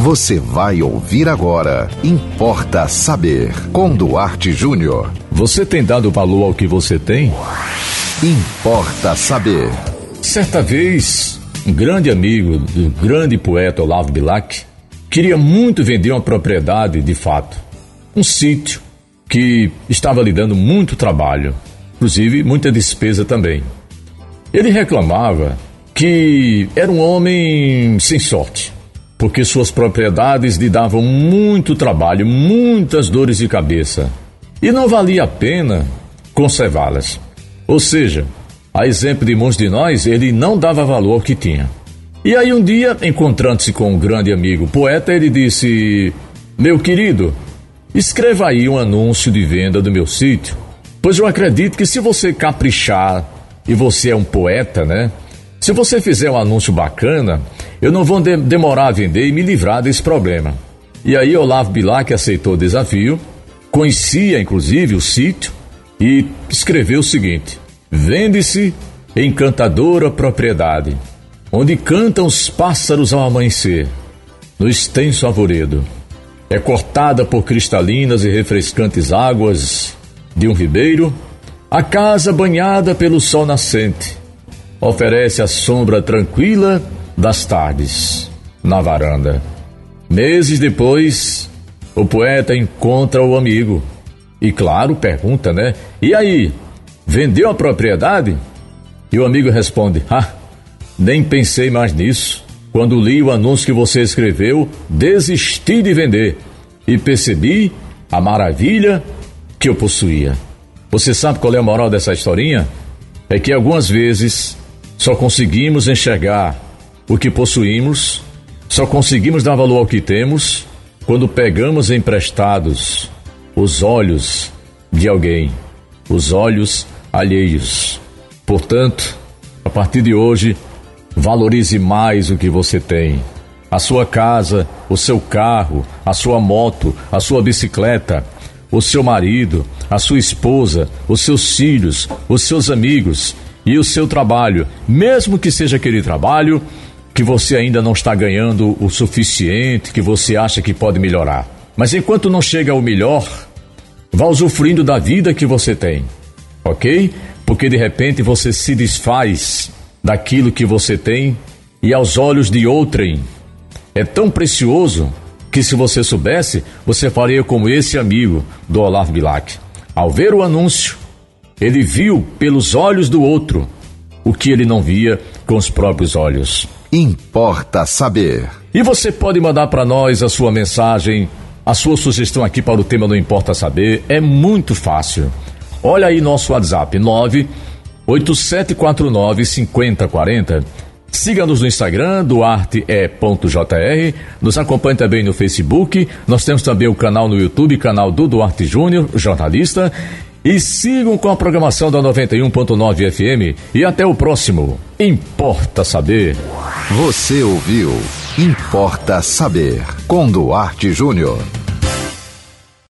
Você vai ouvir agora. Importa saber. Com Duarte Júnior. Você tem dado valor ao que você tem? Importa saber. Certa vez, um grande amigo do grande poeta Olavo Bilac queria muito vender uma propriedade de fato, um sítio que estava lhe dando muito trabalho, inclusive muita despesa também. Ele reclamava que era um homem sem sorte, porque suas propriedades lhe davam muito trabalho, muitas dores de cabeça, e não valia a pena conservá-las. Ou seja, a exemplo de muitos de nós, ele não dava valor ao que tinha. E aí um dia, encontrando-se com um grande amigo poeta, ele disse: Meu querido, escreva aí um anúncio de venda do meu sítio, pois eu acredito que se você caprichar e você é um poeta, né? Se você fizer um anúncio bacana, eu não vou de demorar a vender e me livrar desse problema. E aí Olavo Bilac aceitou o desafio, conhecia inclusive o sítio e escreveu o seguinte: Vende-se encantadora propriedade, onde cantam os pássaros ao amanhecer, no extenso arvoredo. É cortada por cristalinas e refrescantes águas de um ribeiro, a casa banhada pelo sol nascente oferece a sombra tranquila das tardes na varanda. Meses depois, o poeta encontra o amigo e, claro, pergunta, né? E aí, vendeu a propriedade? E o amigo responde: Ah, nem pensei mais nisso. Quando li o anúncio que você escreveu, desisti de vender e percebi a maravilha que eu possuía. Você sabe qual é a moral dessa historinha? É que algumas vezes só conseguimos enxergar o que possuímos, só conseguimos dar valor ao que temos quando pegamos emprestados os olhos de alguém, os olhos alheios. Portanto, a partir de hoje, valorize mais o que você tem. A sua casa, o seu carro, a sua moto, a sua bicicleta, o seu marido, a sua esposa, os seus filhos, os seus amigos e o seu trabalho, mesmo que seja aquele trabalho que você ainda não está ganhando o suficiente, que você acha que pode melhorar. Mas enquanto não chega ao melhor, vá usufruindo da vida que você tem, ok? Porque de repente você se desfaz daquilo que você tem e aos olhos de outrem é tão precioso que se você soubesse, você faria como esse amigo do Olavo Bilac. Ao ver o anúncio, ele viu pelos olhos do outro o que ele não via com os próprios olhos. Importa saber. E você pode mandar para nós a sua mensagem, a sua sugestão aqui para o tema do Importa Saber. É muito fácil. Olha aí nosso WhatsApp 98749 5040. Siga-nos no Instagram, duarte.jr. Nos acompanhe também no Facebook. Nós temos também o canal no YouTube, canal do Duarte Júnior, jornalista. E sigam com a programação da 91.9 FM. E até o próximo. Importa saber. Você ouviu Importa Saber com Duarte Júnior.